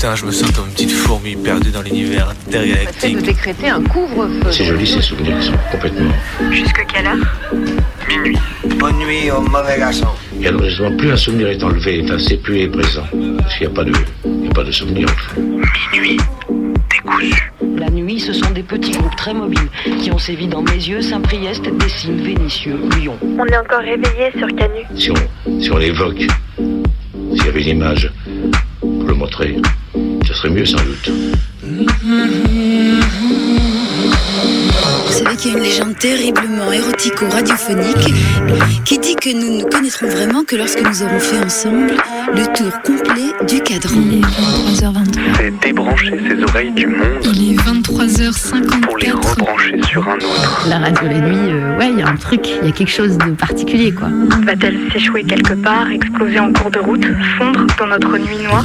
matin, je me sens comme une petite fourmi perdue dans l'univers intergalactique. de décréter un couvre-feu. C'est joli ces souvenirs qui sont complètement. Jusque quelle heure? Minuit. Bonne nuit au mauvais garçon. Et alors justement, plus un souvenir est enlevé, enfin, c'est plus est présent. Parce qu'il n'y a pas de, il y a pas de souvenir. Minuit. Décousu. La nuit, ce sont des petits groupes très mobiles qui ont sévi dans mes yeux, Saint-Priest, Dessines, Vénitieux, Lyon. On est encore réveillé sur Canu. Si on, si on l'évoque, s'il y avait une image pour le montrer, serait mieux sans doute. Vous savez qu'il y a une légende terriblement érotico-radiophonique qui dit que nous ne connaîtrons vraiment que lorsque nous aurons fait ensemble le tour complet du cadran. Il est 23h23. C'est débrancher ses oreilles du monde Il est 23h54. pour les rebrancher sur un autre. La radio la nuit, euh, ouais, il y a un truc, il y a quelque chose de particulier, quoi. Va-t-elle s'échouer quelque part, exploser en cours de route, fondre dans notre nuit noire?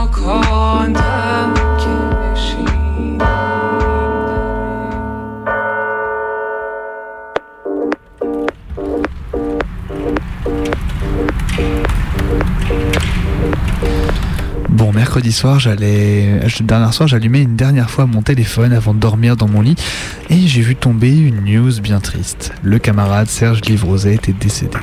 mercredi soir, j'allais. Soir, j'allumais une dernière fois mon téléphone avant de dormir dans mon lit et j'ai vu tomber une news bien triste. Le camarade Serge Livroset était décédé.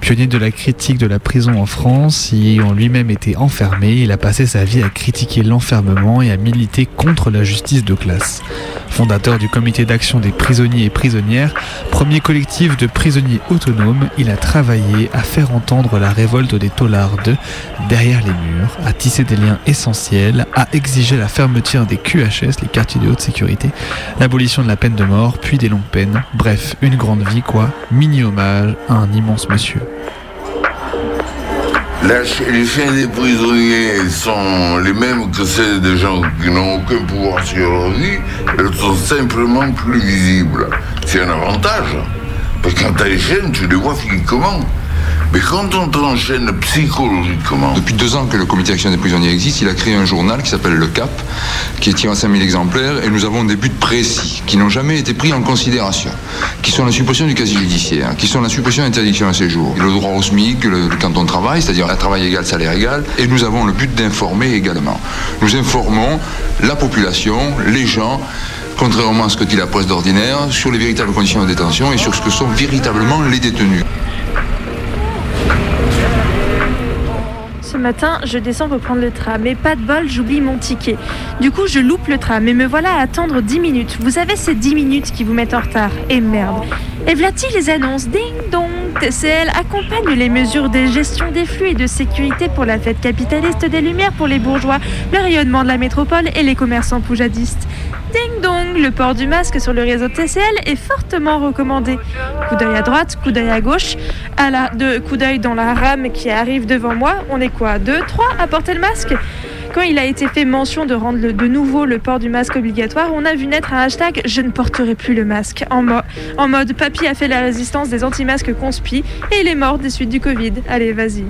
Pionnier de la critique de la prison en France, y ayant lui-même été enfermé, il a passé sa vie à critiquer l'enfermement et à militer contre la justice de classe. Fondateur du comité d'action des prisonniers et prisonnières, premier collectif de prisonniers autonomes, il a travaillé à faire entendre la révolte des taulards de derrière les murs, à tisser des liens essentiels, à exiger la fermeture des QHS, les quartiers de haute sécurité, l'abolition de la peine de mort, puis des longues peines. Bref, une grande vie quoi, mini hommage à un immense monsieur. Les chaînes des prisonniers sont les mêmes que celles des gens qui n'ont aucun pouvoir sur leur vie. Elles sont simplement plus visibles. C'est un avantage. Parce que quand tu as les chaînes, tu les vois physiquement. Mais quand on t'enchaîne psychologiquement, Depuis deux ans que le comité d'action des prisonniers existe, il a créé un journal qui s'appelle Le Cap, qui est tiré à 5000 exemplaires, et nous avons des buts précis, qui n'ont jamais été pris en considération, qui sont la suppression du casier judiciaire, qui sont la suppression de l'interdiction à séjour, le droit au SMIC, le, le canton de travail, c'est-à-dire un travail égal, salaire égal, et nous avons le but d'informer également. Nous informons la population, les gens, contrairement à ce que dit la presse d'ordinaire, sur les véritables conditions de détention et sur ce que sont véritablement les détenus. Ce matin, je descends pour prendre le tram, mais pas de bol, j'oublie mon ticket. Du coup, je loupe le tram et me voilà à attendre 10 minutes. Vous savez ces 10 minutes qui vous mettent en retard Et merde. Et voilà-t-il les annonces Ding dong TCL accompagne les mesures de gestion des flux et de sécurité pour la fête capitaliste des Lumières pour les bourgeois, le rayonnement de la métropole et les commerçants poujadistes. Ding dong Le port du masque sur le réseau TCL est fortement recommandé. Coup d'œil à droite, coup d'œil à gauche, à la, de coup d'œil dans la rame qui arrive devant moi. On est quoi? Deux, trois à porter le masque? Quand il a été fait mention de rendre de nouveau le port du masque obligatoire, on a vu naître un hashtag Je ne porterai plus le masque. En, en mode Papy a fait la résistance des anti-masques conspi et il est mort des suites du Covid. Allez, vas-y.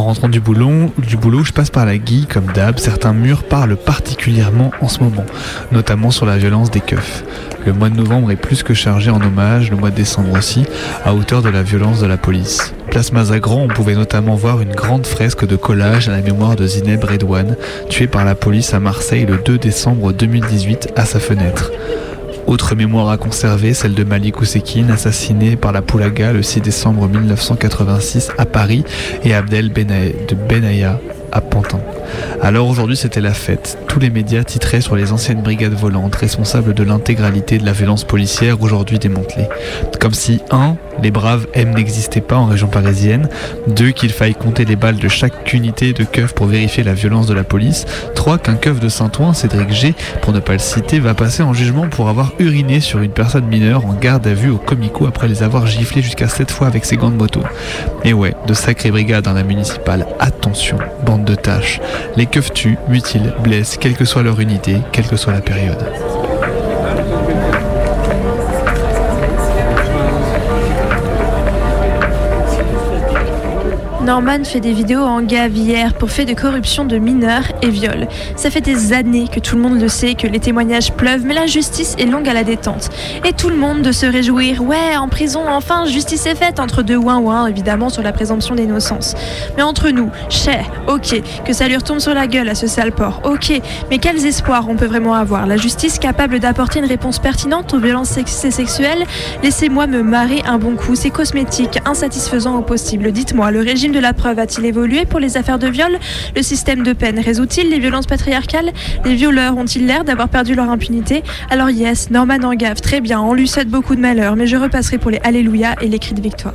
En rentrant du boulot, je passe par la Guy, comme d'hab, certains murs parlent particulièrement en ce moment, notamment sur la violence des keufs. Le mois de novembre est plus que chargé en hommage, le mois de décembre aussi, à hauteur de la violence de la police. Place Mazagran, on pouvait notamment voir une grande fresque de collage à la mémoire de Zineb Redouane, tuée par la police à Marseille le 2 décembre 2018 à sa fenêtre. Autre mémoire à conserver, celle de Malik Ousekine, assassiné par la Poulaga le 6 décembre 1986 à Paris, et Abdel Bena- de Benaya à Pantin. Alors aujourd'hui c'était la fête. Tous les médias titraient sur les anciennes brigades volantes, responsables de l'intégralité de la violence policière aujourd'hui démantelée. Comme si, un, les braves M n'existaient pas en région parisienne. 2. Qu'il faille compter les balles de chaque unité de keuf pour vérifier la violence de la police. 3. Qu'un keuf de Saint-Ouen, Cédric G, pour ne pas le citer, va passer en jugement pour avoir uriné sur une personne mineure en garde à vue au comico après les avoir giflés jusqu'à 7 fois avec ses gants de moto. Et ouais, de sacrées brigades dans la municipale. Attention, bande de tâches. Les keufs tuent, mutilent, blessent, quelle que soit leur unité, quelle que soit la période. Norman fait des vidéos en gavière pour fait de corruption de mineurs et viol. Ça fait des années que tout le monde le sait, que les témoignages pleuvent, mais la justice est longue à la détente. Et tout le monde de se réjouir, ouais, en prison, enfin, justice est faite, entre deux ouin-ouin, évidemment, sur la présomption d'innocence. Mais entre nous, cher, ok, que ça lui retombe sur la gueule à ce sale porc, ok, mais quels espoirs on peut vraiment avoir? La justice capable d'apporter une réponse pertinente aux violences sex- sexuelles? Laissez-moi me marrer un bon coup, c'est cosmétique, insatisfaisant au possible. Dites-moi, le régime de la preuve a-t-il évolué pour les affaires de viol? Le système de peine résout-il les violences patriarcales? Les violeurs ont-ils l'air d'avoir perdu leur impunité? Alors yes, Norman en gaffe, très bien, on lui souhaite beaucoup de malheur, mais je repasserai pour les Alléluia et les cris de victoire.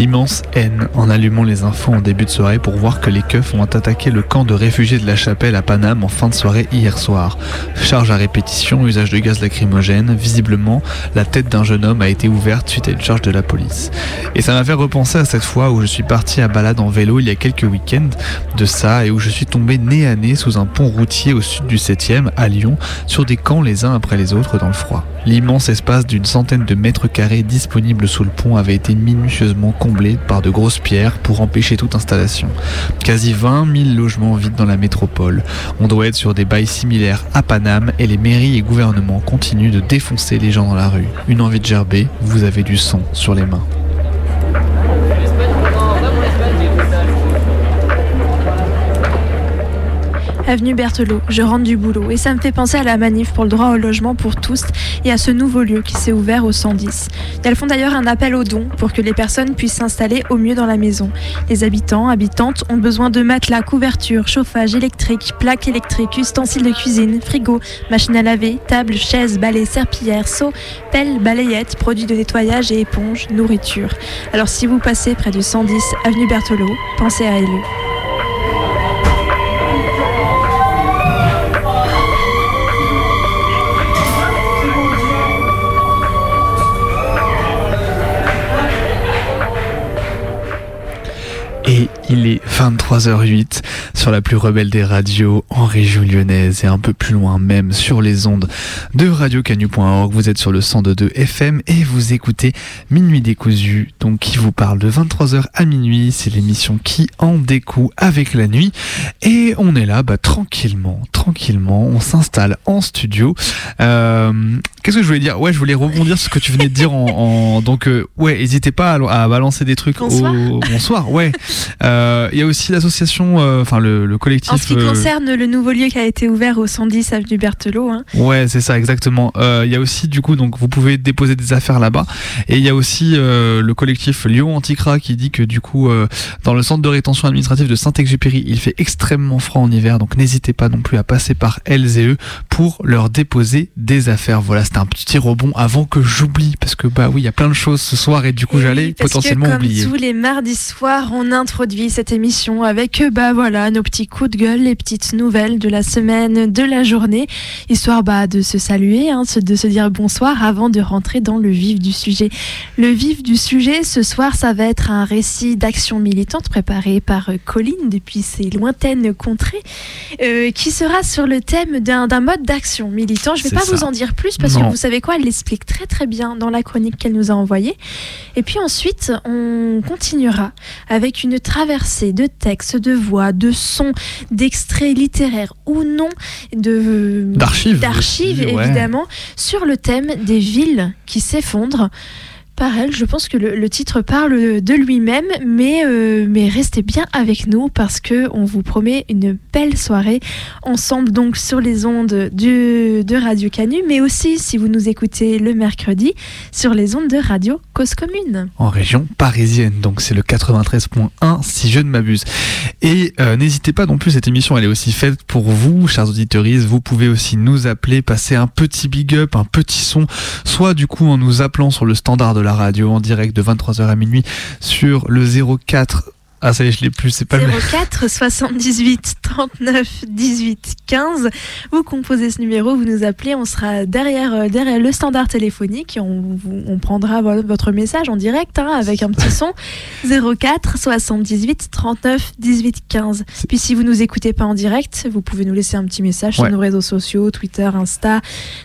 L'immense haine en allumant les infos en début de soirée pour voir que les keufs ont attaqué le camp de réfugiés de la Chapelle à Paname en fin de soirée hier soir. Charge à répétition, usage de gaz lacrymogène, visiblement, la tête d'un jeune homme a été ouverte suite à une charge de la police. Et ça m'a fait repenser à cette fois où je suis parti à balade en vélo il y a quelques week-ends de ça et où je suis tombé nez à nez sous un pont routier au sud du 7e, à Lyon, sur des camps les uns après les autres dans le froid. L'immense espace d'une centaine de mètres carrés disponible sous le pont avait été minutieusement par de grosses pierres pour empêcher toute installation. Quasi 20 000 logements vides dans la métropole. On doit être sur des bails similaires à Paname et les mairies et gouvernements continuent de défoncer les gens dans la rue. Une envie de gerber, vous avez du sang sur les mains. Avenue Berthelot, je rentre du boulot et ça me fait penser à la manif pour le droit au logement pour tous et à ce nouveau lieu qui s'est ouvert au 110. Elles font d'ailleurs un appel aux dons pour que les personnes puissent s'installer au mieux dans la maison. Les habitants, habitantes ont besoin de matelas, couvertures, chauffage électrique, plaques électriques, ustensiles de cuisine, frigo, machine à laver, table, chaises, balais, serpillères, seaux, pelles, balayettes, produits de nettoyage et éponges, nourriture. Alors si vous passez près du 110 Avenue Berthelot, pensez à Élu. Il est 23h08 sur la plus rebelle des radios en région lyonnaise et un peu plus loin même sur les ondes de radiocanu.org. Vous êtes sur le 102.2 FM et vous écoutez Minuit décousu, donc qui vous parle de 23h à minuit. C'est l'émission qui en découle avec la nuit. Et on est là, bah, tranquillement, tranquillement. On s'installe en studio. Euh, Qu'est-ce que je voulais dire? Ouais, je voulais rebondir sur ce que tu venais de dire en, en- donc euh, ouais, n'hésitez pas à, à balancer des trucs Bonsoir. au bonsoir. Ouais, Euh, il y a aussi l'association, euh, enfin le, le collectif. En ce qui euh, concerne le nouveau lieu qui a été ouvert au 110 avenue Berthelot, hein, Ouais, c'est ça, exactement. Euh, Il y a aussi, du coup, donc vous pouvez déposer des affaires là-bas. Et il y a aussi euh, le collectif Lyon Anticra qui dit que, du coup, euh, dans le centre de rétention administrative de Saint-Exupéry, il fait extrêmement froid en hiver. Donc n'hésitez pas non plus à passer par elles et eux pour leur déposer des affaires. Voilà, c'était un petit rebond avant que j'oublie. Parce que, bah oui, il y a plein de choses ce soir et du coup, j'allais potentiellement que comme oublier. tous les mardis soirs, on introduit cette émission avec euh, bah voilà nos petits coups de gueule, les petites nouvelles de la semaine, de la journée, histoire bah de se saluer, hein, de se dire bonsoir avant de rentrer dans le vif du sujet. Le vif du sujet ce soir, ça va être un récit d'action militante préparé par euh, Colline depuis ses lointaines contrées, euh, qui sera sur le thème d'un mode d'action militant. Je vais C'est pas ça. vous en dire plus parce Non. que vous savez quoi, elle l'explique très très bien dans la chronique qu'elle nous a envoyée. Et puis ensuite, on continuera avec une traversée de textes, de voix, de sons, d'extraits littéraires ou non, de D'archives d'archives, aussi, ouais. évidemment, sur le thème des villes qui s'effondrent. Par elle, je pense que le, le titre parle de lui-même, mais, euh, mais restez bien avec nous parce que on vous promet une belle soirée ensemble donc sur les ondes du, de Radio Canu, mais aussi si vous nous écoutez le mercredi sur les ondes de Radio Commune. en région parisienne. Donc c'est le 93.1 si je ne m'abuse. Et euh, n'hésitez pas non plus, cette émission elle est aussi faite pour vous, chers auditeurs. Vous pouvez aussi nous appeler, passer un petit big up, un petit son, soit du coup en nous appelant sur le standard de la radio en direct de 23h à minuit sur le 04 ah ça y est, je l'ai plus, c'est pas le 04 78 39 18 15. Vous composez ce numéro, vous nous appelez, on sera derrière, euh, derrière le standard téléphonique et on, on prendra vo- votre message en direct hein, avec un petit son 04 78 39 18 15. Puis si vous nous écoutez pas en direct, vous pouvez nous laisser un petit message Ouais. sur nos réseaux sociaux, Twitter, Insta,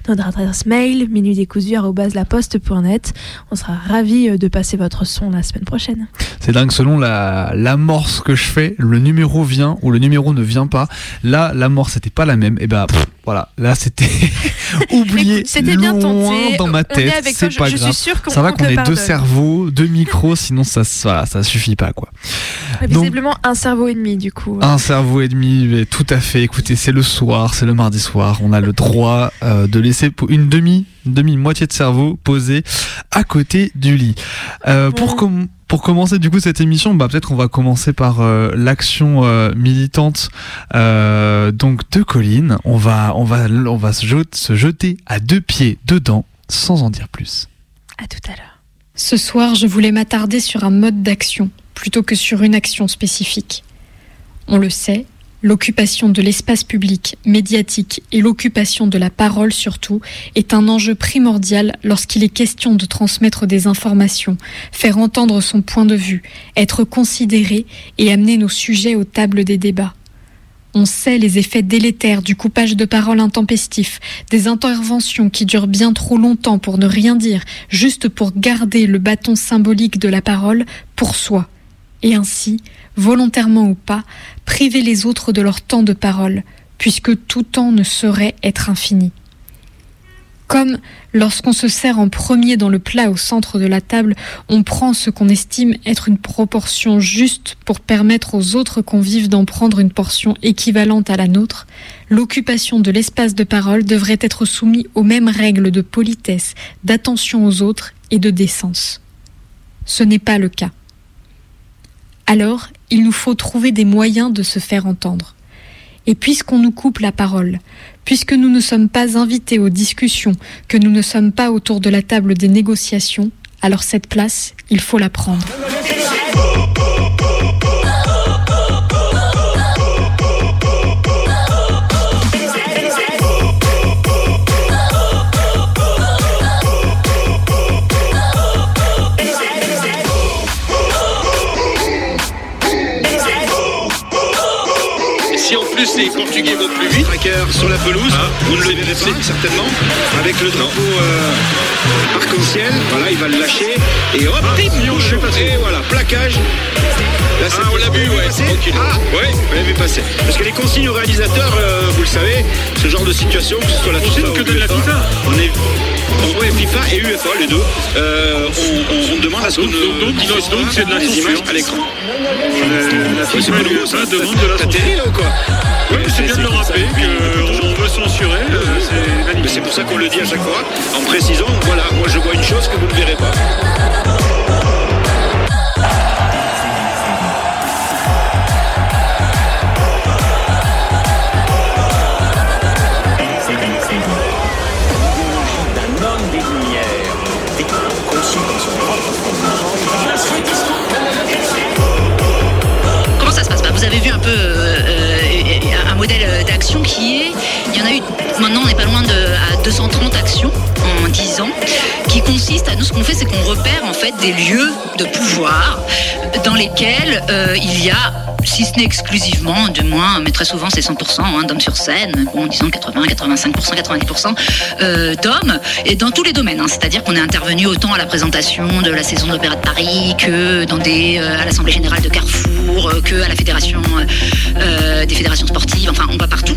notre adresse mail minutdécousu@laposte.net. On sera ravis euh, de passer votre son la semaine prochaine. C'est dingue, selon la l'amorce que je fais, le numéro vient ou le numéro ne vient pas. Là, l'amorce n'était pas la même. Et bah pff, voilà, là c'était oublié Écoute, c'était bien tenté. dans ma tête. C'est je- pas je suis grave. sûre qu'on- ça va qu'on ait deux cerveaux, deux micros, sinon ça voilà, ça suffit pas quoi. Donc- Visiblement un cerveau et demi du coup. Un cerveau et demi, mais tout à fait. Écoutez, c'est le soir, c'est le mardi soir. On a le droit euh, de laisser une demi, demi moitié de cerveau posée à côté du lit. Euh, pour com- pour commencer du coup cette émission, bah peut-être on va commencer par euh, l'action euh, militante euh, donc de Colline. On va on va on va se, jet- se jeter à deux pieds dedans sans en dire plus. À tout à l'heure. Ce soir, je voulais m'attarder sur un mode d'action plutôt que sur une action spécifique. On le sait, l'occupation de l'espace public, médiatique et l'occupation de la parole surtout est un enjeu primordial lorsqu'il est question de transmettre des informations, faire entendre son point de vue, être considéré et amener nos sujets aux tables des débats. On sait les effets délétères du coupage de parole intempestif, des interventions qui durent bien trop longtemps pour ne rien dire, juste pour garder le bâton symbolique de la parole pour soi, et ainsi, volontairement ou pas, priver les autres de leur temps de parole, puisque tout temps ne saurait être infini. Comme lorsqu'on se sert en premier dans le plat au centre de la table, on prend ce qu'on estime être une proportion juste pour permettre aux autres convives d'en prendre une portion équivalente à la nôtre, l'occupation de l'espace de parole devrait être soumise aux mêmes règles de politesse, d'attention aux autres et de décence. Ce n'est pas le cas. Alors, il nous faut trouver des moyens de se faire entendre. Et puisqu'on nous coupe la parole, puisque nous ne sommes pas invités aux discussions, que nous ne sommes pas autour de la table des négociations, alors cette place, il faut la prendre. Plus les Portugais vont plus vite, tracker sur la pelouse, vous ne le verrez pas. certainement, avec le drapeau euh, arc-en-ciel, voilà, il va le lâcher, et hop, touche, et voilà, plaquage. Là, ah, on l'a vu, ouais, tranquille. Ah, ouais, on l'a vu passer. Parce que les consignes aux réalisateurs, euh, vous le savez, ce genre de situation, que ce soit la FIFA que de la FIFA. on est en FIFA et UEFA, les deux, euh, on, on- on demande à ce qu'on Donc, donc, c'est de la les censure. images à l'écran. La Ouais, c'est pas nouveau ça, demande de la T'as terrible, là ou quoi Oui, c'est bien de le rappeler qu'on veut censurer, euh, c'est Mais c'est pour ça qu'on le dit à chaque fois, en précisant, voilà, moi je vois une chose que vous ne verrez pas. En 10 ans, qui consiste à nous ce qu'on fait c'est qu'on repère en fait des lieux de pouvoir dans lesquels euh, il y a si ce n'est exclusivement, du moins, mais très souvent c'est 100% hein, d'hommes sur scène, bon, disons 80, 85%, 90% euh, d'hommes, et dans tous les domaines. hein. C'est-à-dire qu'on est intervenu autant à la présentation de la saison d'opéra de Paris que dans des, euh, à l'Assemblée générale de Carrefour, euh, que à la fédération des fédérations sportives. Enfin, on va partout.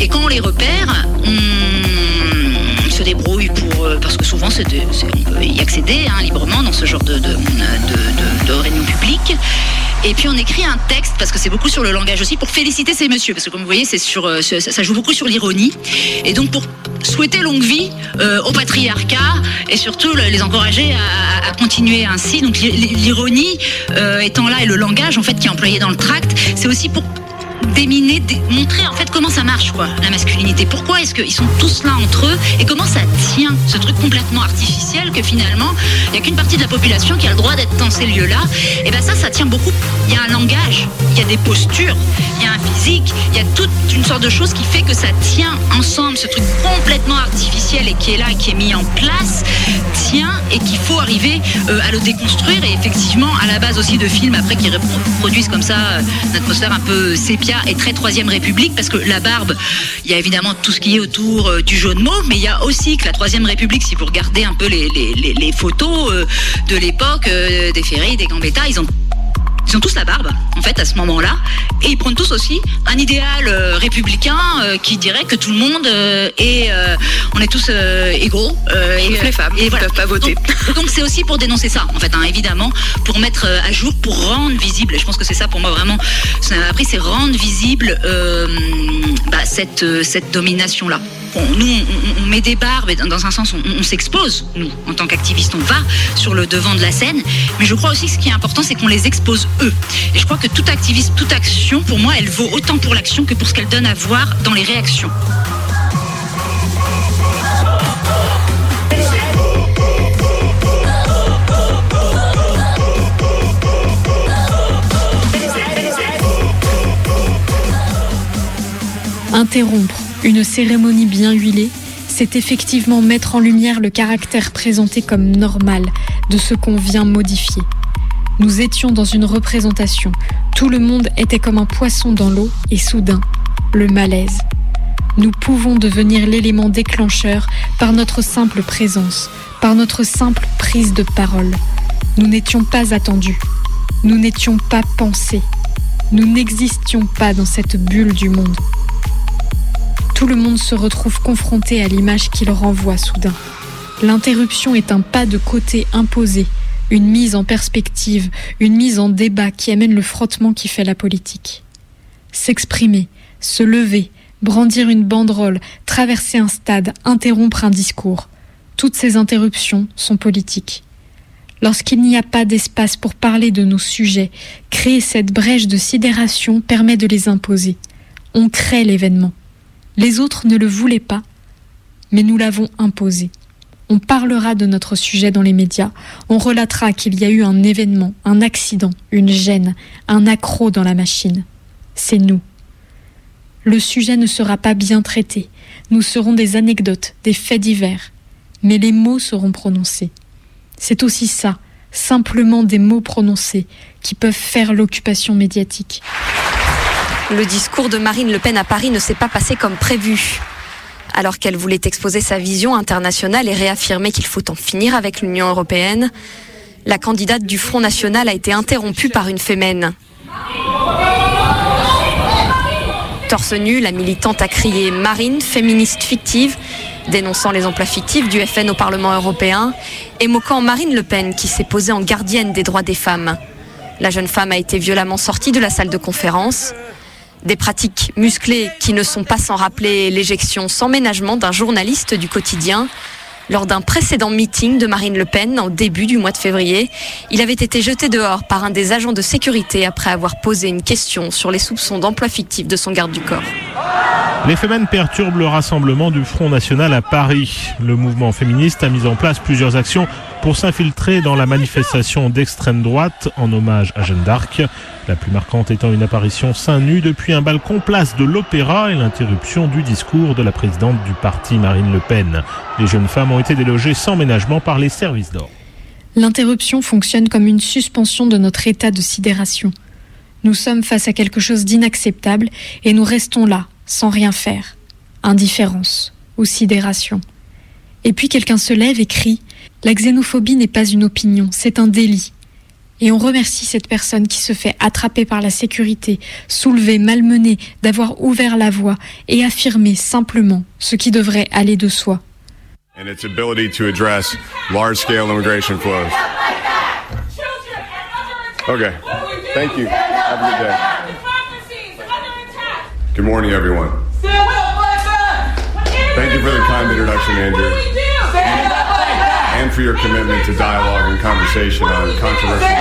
Et quand on les repère, on se débrouille pour euh, parce que souvent c'est on peut y accéder hein, librement dans ce genre de, de, de, réunions publiques. Et puis on écrit un texte, parce que c'est beaucoup sur le langage aussi, pour féliciter ces messieurs. Parce que comme vous voyez, c'est sur, euh, ça, joue beaucoup sur l'ironie. Et donc pour souhaiter longue vie euh, au patriarcat et surtout le- les encourager à, continuer ainsi. Donc l'i- l'ironie étant là et le langage en fait qui est employé dans le tract, c'est aussi pour déminer, dé- montrer en fait comment ça marche quoi, la masculinité. Pourquoi est-ce qu'ils sont tous là entre eux et comment ça tient ce truc complètement artificiel que finalement il n'y a qu'une partie de la population qui a le droit d'être dans ces lieux-là. Et ben ça, ça tient beaucoup. Il y a un langage, il y a des postures, il y a un physique, il y a toute une sorte de choses qui fait que ça tient ensemble. Ce truc complètement artificiel et qui est là et qui est mis en place tient et qu'il faut arriver euh, à le déconstruire. Et effectivement, à la base aussi de films après qui reproduisent comme ça euh, une atmosphère un peu sépia et très Troisième République, parce que la barbe, il y a évidemment tout ce qui est autour euh, du jaune mauve, mais il y a aussi que la Troisième République, si vous regardez un peu les, photos euh, de l'époque, euh, des Ferry, des Gambetta, ils ont ils ont tous la barbe, en fait, à ce moment-là. Et ils prennent tous aussi un idéal euh, républicain euh, qui dirait que tout le monde euh, est. on est tous égaux. et, les femmes voilà. peuvent pas voter. Donc- c'est aussi pour dénoncer ça, en fait, hein, évidemment, pour mettre à jour, pour rendre visible. Et je pense que c'est ça pour moi vraiment. Ce qu'on a appris, c'est rendre visible bah, cette, cette domination-là. Nous, on, met des barbes, et dans, un sens, on, s'expose, nous, en tant qu'activistes, on va sur le devant de la scène. Mais je crois aussi que ce qui est important, c'est qu'on les expose eux. Et je crois que tout activisme, toute action, pour moi, elle vaut autant pour l'action que pour ce qu'elle donne à voir dans les réactions. Interrompre une cérémonie bien huilée, c'est effectivement mettre en lumière le caractère présenté comme normal de ce qu'on vient modifier. Nous étions dans une représentation, tout le monde était comme un poisson dans l'eau et soudain, le malaise. Nous pouvons devenir l'élément déclencheur par notre simple présence, par notre simple prise de parole. Nous n'étions pas attendus, nous n'étions pas pensés, nous n'existions pas dans cette bulle du monde. Tout le monde se retrouve confronté à l'image qu'il renvoie soudain. L'interruption est un pas de côté imposé, une mise en perspective, une mise en débat qui amène le frottement qui fait la politique. S'exprimer, se lever, brandir une banderole, traverser un stade, interrompre un discours. Toutes ces interruptions sont politiques. Lorsqu'il n'y a pas d'espace pour parler de nos sujets, créer cette brèche de sidération permet de les imposer. On crée l'événement. Les autres ne le voulaient pas, mais nous l'avons imposé. On parlera de notre sujet dans les médias, on relatera qu'il y a eu un événement, un accident, une gêne, un accroc dans la machine. C'est nous. Le sujet ne sera pas bien traité, nous serons des anecdotes, des faits divers, mais les mots seront prononcés. C'est aussi ça, simplement des mots prononcés, qui peuvent faire l'occupation médiatique. Le discours de Marine Le Pen à Paris ne s'est pas passé comme prévu. Alors qu'elle voulait exposer sa vision internationale et réaffirmer qu'il faut en finir avec l'Union européenne, la candidate du Front National a été interrompue par une fémène. Torse nu, la militante a crié Marine, féministe fictive, dénonçant les emplois fictifs du FN au Parlement européen et moquant Marine Le Pen qui s'est posée en gardienne des droits des femmes. La jeune femme a été violemment sortie de la salle de conférence. Des pratiques musclées qui ne sont pas sans rappeler l'éjection sans ménagement d'un journaliste du quotidien. Lors d'un précédent meeting de Marine Le Pen au début du mois de février, il avait été jeté dehors par un des agents de sécurité après avoir posé une question sur les soupçons d'emploi fictif de son garde du corps. Les femmes perturbent le rassemblement du Front National à Paris. Le mouvement féministe a mis en place plusieurs actions pour s'infiltrer dans la manifestation d'extrême droite en hommage à Jeanne d'Arc. La plus marquante étant une apparition seins nus depuis un balcon place de l'Opéra et l'interruption du discours de la présidente du parti Marine Le Pen. Les jeunes femmes ont été délogées sans ménagement par les services d'ordre. L'interruption fonctionne comme une suspension de notre état de sidération. Nous sommes face à quelque chose d'inacceptable et nous restons là, sans rien faire. Indifférence ou sidération. Et puis quelqu'un se lève et crie La xénophobie n'est pas une opinion, c'est un délit. Et on remercie cette personne qui se fait attraper par la sécurité, soulevée, malmenée, d'avoir ouvert la voie et affirmé simplement ce qui devrait aller de soi. and its ability to address large scale immigration flows. Okay. Thank you. Have a good day. Good morning, everyone. Stand up like that. Thank you for the kind introduction, Andrew. And for your commitment to dialogue and conversation on controversial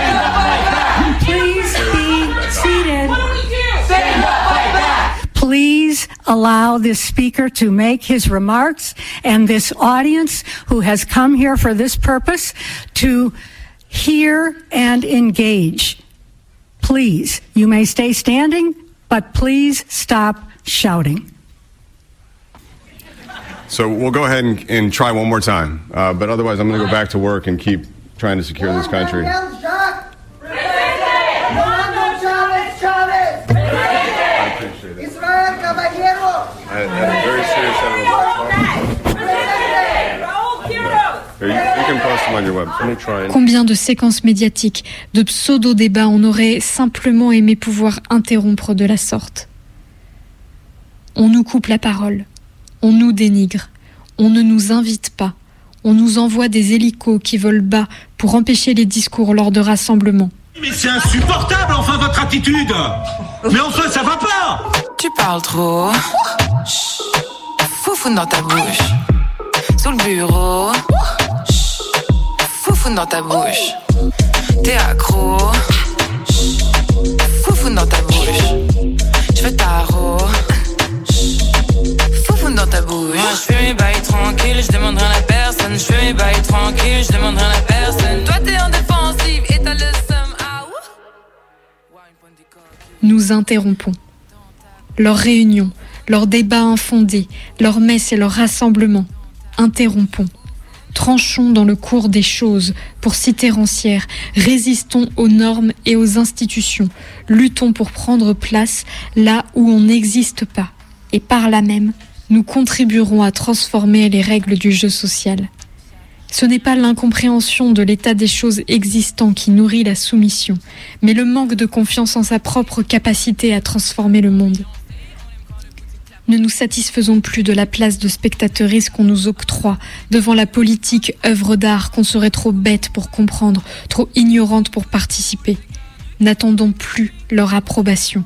issues. Please be seated. Please allow this speaker to make his remarks and this audience who has come here for this purpose to hear and engage. Please, you may stay standing, but please stop shouting. So we'll go ahead and, and try one more time. Uh, but otherwise, I'm going to go back to work and keep trying to secure this country. Combien de séquences médiatiques, de pseudo-débats on aurait simplement aimé pouvoir interrompre de la sorte? On nous coupe la parole, on nous dénigre, on ne nous invite pas, on nous envoie des hélicos qui volent bas pour empêcher les discours lors de rassemblements. Mais c'est insupportable, enfin, votre attitude Mais enfin, ça va pas Tu parles trop. Chut. Foufoune dans ta bouche. Sous le bureau. Chut. Foufoune dans ta bouche. T'es accro. Foufoune dans ta bouche. Je veux ta. Foufoune dans ta bouche. Moi, je fais mes bails tranquilles, je demande rien à personne. Je fais mes bails tranquilles, je demande rien à personne. Toi, t'es en défensive et t'as le seum. Ah. Nous interrompons. Leurs réunions, leurs débats infondés, leurs messes et leurs rassemblements. Interrompons. Tranchons dans le cours des choses, pour citer Rancière, résistons aux normes et aux institutions, luttons pour prendre place là où on n'existe pas, et par là même, nous contribuerons à transformer les règles du jeu social. Ce n'est pas l'incompréhension de l'état des choses existant qui nourrit la soumission, mais le manque de confiance en sa propre capacité à transformer le monde. Ne nous satisfaisons plus de la place de spectatrice qu'on nous octroie devant la politique œuvre d'art qu'on serait trop bête pour comprendre, trop ignorante pour participer. N'attendons plus leur approbation.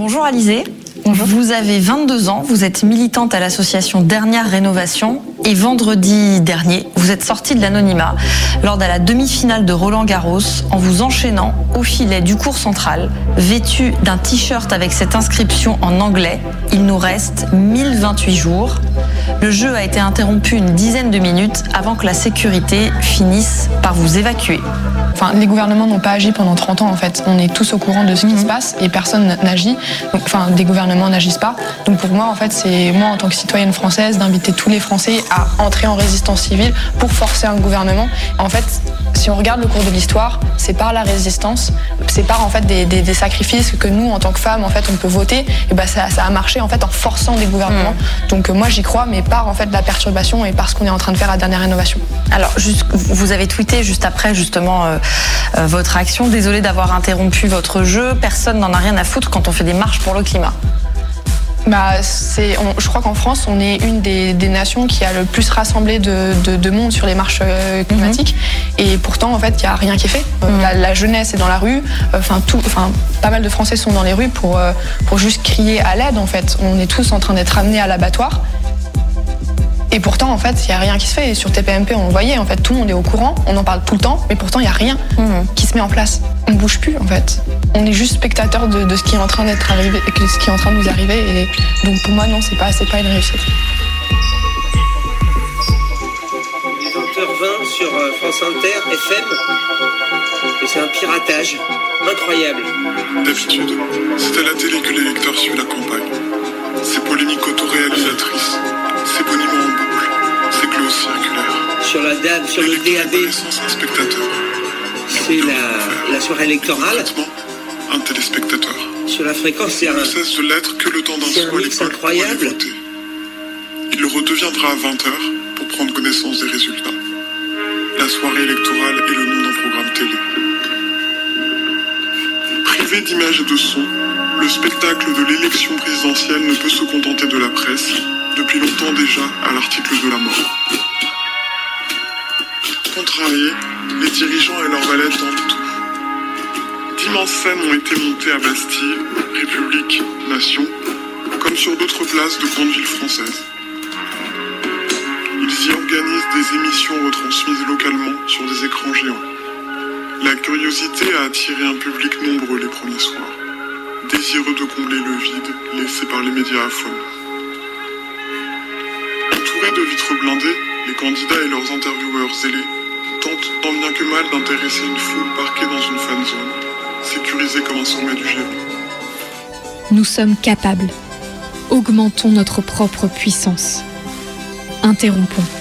Bonjour Alizé. Vous avez 22 ans, vous êtes militante à l'association Dernière Rénovation et vendredi dernier, vous êtes sortie de l'anonymat lors de la demi-finale de Roland Garros en vous enchaînant au filet du cours central, vêtu d'un t-shirt avec cette inscription en anglais Il nous reste 1028 jours. Le jeu a été interrompu une dizaine de minutes avant que la sécurité finisse par vous évacuer. Enfin, les gouvernements n'ont pas agi pendant 30 ans en fait. On est tous au courant de ce qui se passe et personne n'agit. Donc, Enfin, des gouvernements n'agissent pas. Donc pour moi, en fait, c'est moi en tant que citoyenne française d'inviter tous les Français à entrer en résistance civile pour forcer un gouvernement. En fait, si on regarde le cours de l'histoire, c'est par la résistance, c'est par en fait des, des- des sacrifices que nous, en tant que femmes, en fait, on peut voter. Et ben ça, ça a marché en fait en forçant des gouvernements. Donc euh, moi, j'y crois, mais par en fait la perturbation et par ce qu'on est en train de faire à dernière rénovation. Alors, juste- vous avez tweeté juste après justement euh, euh, votre action. Désolé d'avoir interrompu votre jeu. Personne n'en a rien à foutre quand on fait des marches pour le climat. Bah, c'est, je crois qu'en France, on est une des, des nations qui a le plus rassemblé de, de- de monde sur les marches euh, climatiques. Et pourtant, en fait, il n'y a rien qui est fait. Euh, la, la jeunesse est dans la rue. Enfin, tout, enfin, pas mal de Français sont dans les rues pour, pour juste crier à l'aide. En fait, on est tous en train d'être amenés à l'abattoir. Et pourtant, en fait, il n'y a rien qui se fait. Et sur TPMP, on le voyait, en fait, tout le monde est au courant, on en parle tout le temps, mais pourtant, il n'y a rien qui se met en place. On ne bouge plus, en fait. On est juste spectateur de, de ce qui est en train d'être arrivé, et ce qui est en train de nous arriver. Et donc, pour moi, non, c'est pas, c'est pas une réussite. 20h20 sur euh, France Inter, FM. Et c'est un piratage incroyable. D'habitude, c'est à la télé que les lecteurs suivent la campagne. Ces polémiques autoréalisatrices, ces boniments Sur la dame, sur le DAB. C'est la, la soirée électorale. Un téléspectateur. Sur la fréquence, c'est un. Ne cesse de l'être que le temps d'un aller incroyable. Il redeviendra à 20h pour prendre connaissance des résultats. La soirée électorale est le nom d'un programme télé. Privé d'images et de son, le spectacle de l'élection présidentielle ne peut se contenter de la presse, depuis longtemps déjà à l'article de la mort. Contrariés, les dirigeants et leurs valets tentent tout. d'immenses scènes ont été montées à Bastille, République, Nation, comme sur d'autres places de grandes villes françaises. Ils y organisent des émissions retransmises localement sur des écrans géants. La curiosité a attiré un public nombreux les premiers soirs, désireux de combler le vide laissé par les médias à fond. Entourés de vitres blindées, les candidats et leurs intervieweurs zélés tentent tant bien que mal d'intéresser une foule parquée dans une fan zone, sécurisée comme un sommet du G20. Nous sommes capables. Augmentons notre propre puissance. Interrompons.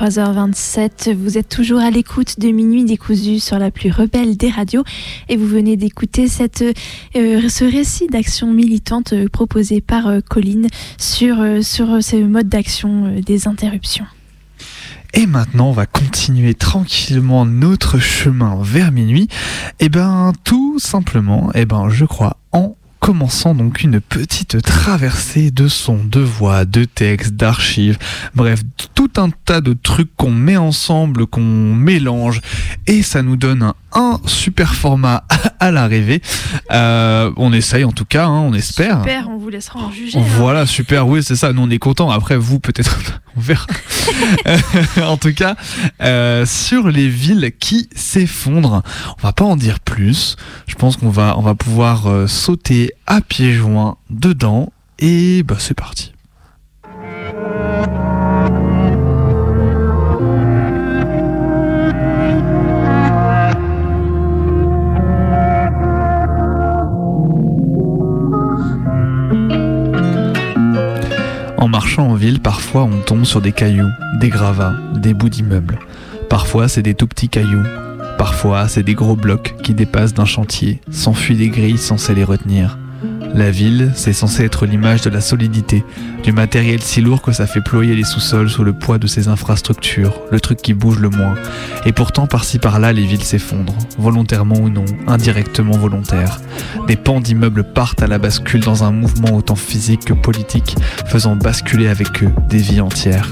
23h27, vous êtes toujours à l'écoute de Minuit décousu sur la plus rebelle des radios et vous venez d'écouter euh, ce récit d'action militante euh, proposé par euh, Colline sur, euh, sur ce mode d'action des interruptions. Et maintenant, on va continuer tranquillement notre chemin vers minuit. Et ben, tout simplement, et ben, je crois, en commençant donc une petite traversée de sons, de voix, de textes, d'archives, bref, tout un tas de trucs qu'on met ensemble, qu'on mélange, et ça nous donne un, un super format à l'arrivée. Euh, on essaye en tout cas, hein, on espère. Super, on vous laissera en juger. hein. Voilà, super, oui, c'est ça. Nous, on est contents. Après, vous, peut-être, on verra. en tout cas, euh, sur les villes qui s'effondrent, on va pas en dire plus. Je pense qu'on va, on va pouvoir euh, sauter à pieds joints dedans. Et bah, c'est parti. En marchant en ville, parfois on tombe sur des cailloux, des gravats, des bouts d'immeubles. Parfois c'est des tout petits cailloux. Parfois c'est des gros blocs qui dépassent d'un chantier, s'enfuient des grilles censées les retenir. La ville, c'est censé être l'image de la solidité, du matériel si lourd que ça fait ployer les sous-sols sous le poids de ses infrastructures, le truc qui bouge le moins. Et pourtant, par-ci par-là, les villes s'effondrent, volontairement ou non, indirectement volontaire. Des pans d'immeubles partent à la bascule dans un mouvement autant physique que politique, faisant basculer avec eux des vies entières.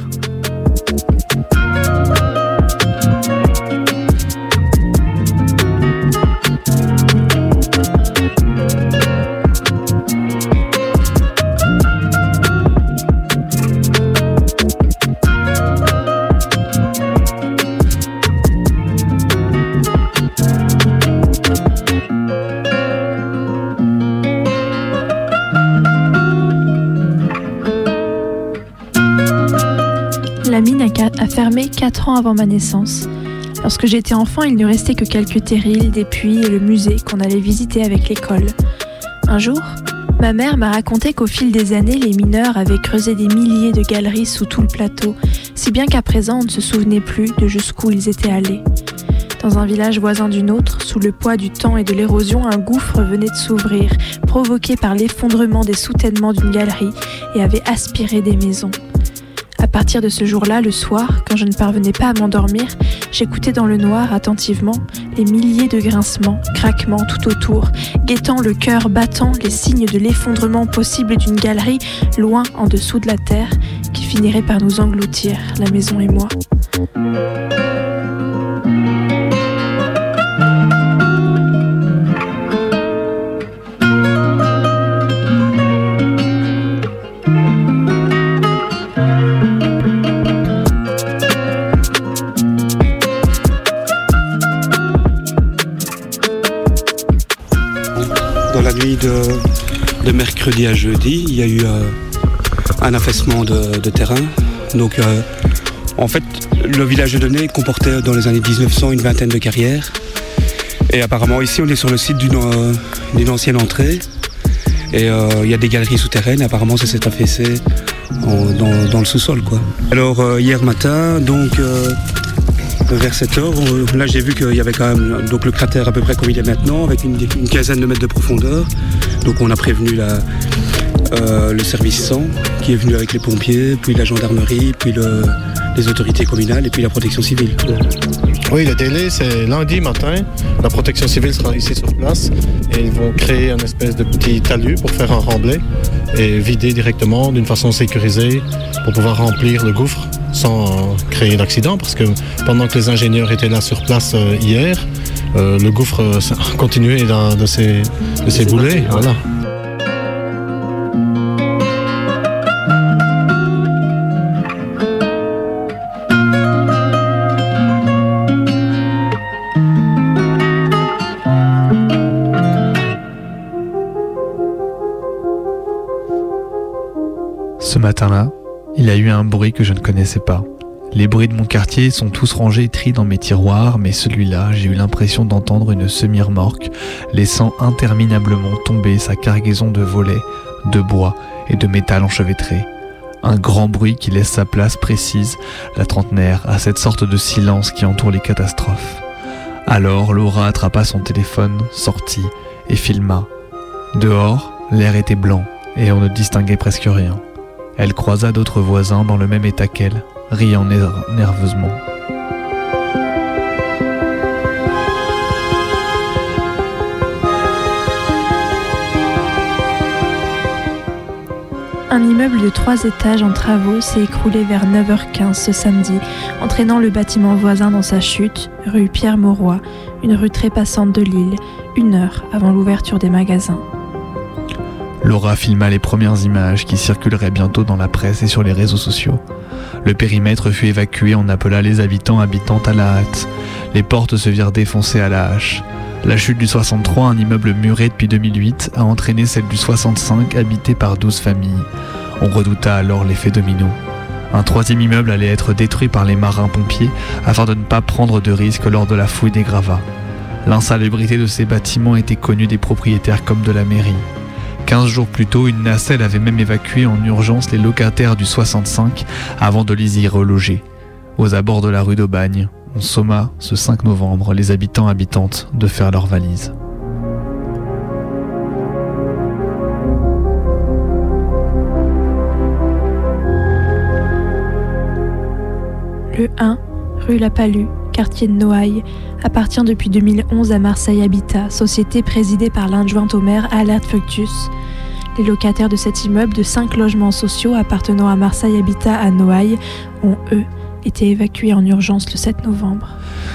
Avant ma naissance. Lorsque j'étais enfant, il ne restait que quelques terrils, des puits et le musée qu'on allait visiter avec l'école. Un jour, ma mère m'a raconté qu'au fil des années, les mineurs avaient creusé des milliers de galeries sous tout le plateau, si bien qu'à présent on ne se souvenait plus de jusqu'où ils étaient allés. Dans un village voisin du nôtre, sous le poids du temps et de l'érosion, un gouffre venait de s'ouvrir, provoqué par l'effondrement des soutènements d'une galerie, et avait aspiré des maisons. À partir de ce jour-là, le soir, quand je ne parvenais pas à m'endormir, j'écoutais dans le noir attentivement les milliers de grincements, craquements tout autour, guettant le cœur battant les signes de l'effondrement possible d'une galerie loin en dessous de la terre qui finirait par nous engloutir, la maison et moi. De mercredi à jeudi, il y a eu euh, un affaissement de, terrain. Donc, euh, en fait, le village de Donay comportait dans les années 1900 une vingtaine de carrières. Et apparemment, ici, on est sur le site d'une euh, ancienne entrée. Et il y a des galeries souterraines. Apparemment, ça s'est affaissé dans, le sous-sol. Alors, hier matin, donc, vers 7 heures, on- là, j'ai vu qu'il y avait quand même le cratère à peu près comme il est maintenant, avec une quinzaine de mètres de profondeur. Donc, on a prévenu euh, le service 100 qui est venu avec les pompiers, puis la gendarmerie, puis le- les autorités communales et puis la protection civile. Oui, le délai, c'est lundi matin. La protection civile sera ici sur place et ils vont créer un espèce de petit talus pour faire un remblai et vider directement d'une façon sécurisée pour pouvoir remplir le gouffre sans créer d'accident parce que pendant que les ingénieurs étaient là sur place euh, hier, euh, le gouffre euh, a continué d'un- de ses, de ses boulets. Voilà. Ce matin-là, il y a eu un bruit que je ne connaissais pas. Les bruits de mon quartier sont tous rangés et triés dans mes tiroirs, mais celui-là, j'ai eu l'impression d'entendre une semi-remorque laissant interminablement tomber sa cargaison de volets, de bois et de métal enchevêtré. Un grand bruit qui laisse sa place précise, la trentenaire, à cette sorte de silence qui entoure les catastrophes. Alors Laura attrapa son téléphone, sortit et filma. Dehors, l'air était blanc et on ne distinguait presque rien. Elle croisa d'autres voisins dans le même état qu'elle, riant ner- nerveusement. Un immeuble de trois étages en travaux s'est écroulé vers 9h15 ce samedi, entraînant le bâtiment voisin dans sa chute, rue Pierre-Mauroy, une rue très passante de l'île, une heure avant l'ouverture des magasins. Laura filma les premières images qui circuleraient bientôt dans la presse et sur les réseaux sociaux. Le périmètre fut évacué, on appela les habitants habitantes à la hâte. Les portes se virent défoncées à la hache. La chute du 63, un immeuble muré depuis 2008, a entraîné celle du 65, habité par 12 familles. On redouta alors l'effet domino. Un troisième immeuble allait être détruit par les marins-pompiers afin de ne pas prendre de risques lors de la fouille des gravats. L'insalubrité de ces bâtiments était connue des propriétaires comme de la mairie. 15 jours plus tôt, une nacelle avait même évacué en urgence les locataires du 65 avant de les y reloger. Aux abords de la rue d'Aubagne, on somma ce 5 novembre les habitants habitantes de faire leurs valises. Le 1, rue La Palue, quartier de Noailles, appartient depuis 2011 à Marseille Habitat, société présidée par l'adjointe au maire Alert Fructus. Les locataires de cet immeuble de 5 logements sociaux appartenant à Marseille Habitat à Noailles ont, eux, été évacués en urgence le 7 novembre.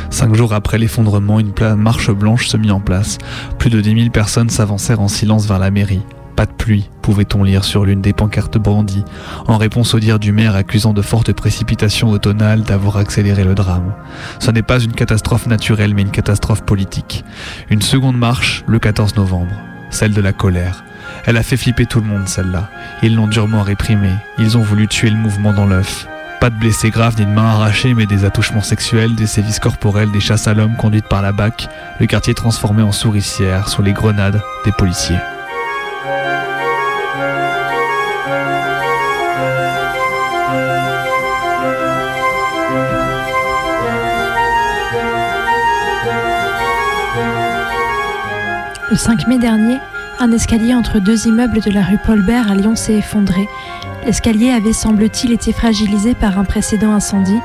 Cinq jours après l'effondrement, une marche blanche se mit en place. Plus de 10 000 personnes s'avancèrent en silence vers la mairie. Pas de pluie, pouvait-on lire sur l'une des pancartes brandies, en réponse au dire du maire accusant de fortes précipitations automnales d'avoir accéléré le drame. Ce n'est pas une catastrophe naturelle, mais une catastrophe politique. Une seconde marche, le 14 novembre, celle de la colère. Elle a fait flipper tout le monde, celle-là. Ils l'ont durement réprimée. Ils ont voulu tuer le mouvement dans l'œuf. Pas de blessés graves ni de mains arrachées, mais des attouchements sexuels, des sévices corporels, des chasses à l'homme conduites par la BAC, le quartier transformé en souricière sous les grenades des policiers. Le 5 mai dernier, un escalier entre deux immeubles de la rue Paulbert à Lyon s'est effondré. l'escalier avait semble-t-il été fragilisé par un précédent incendie.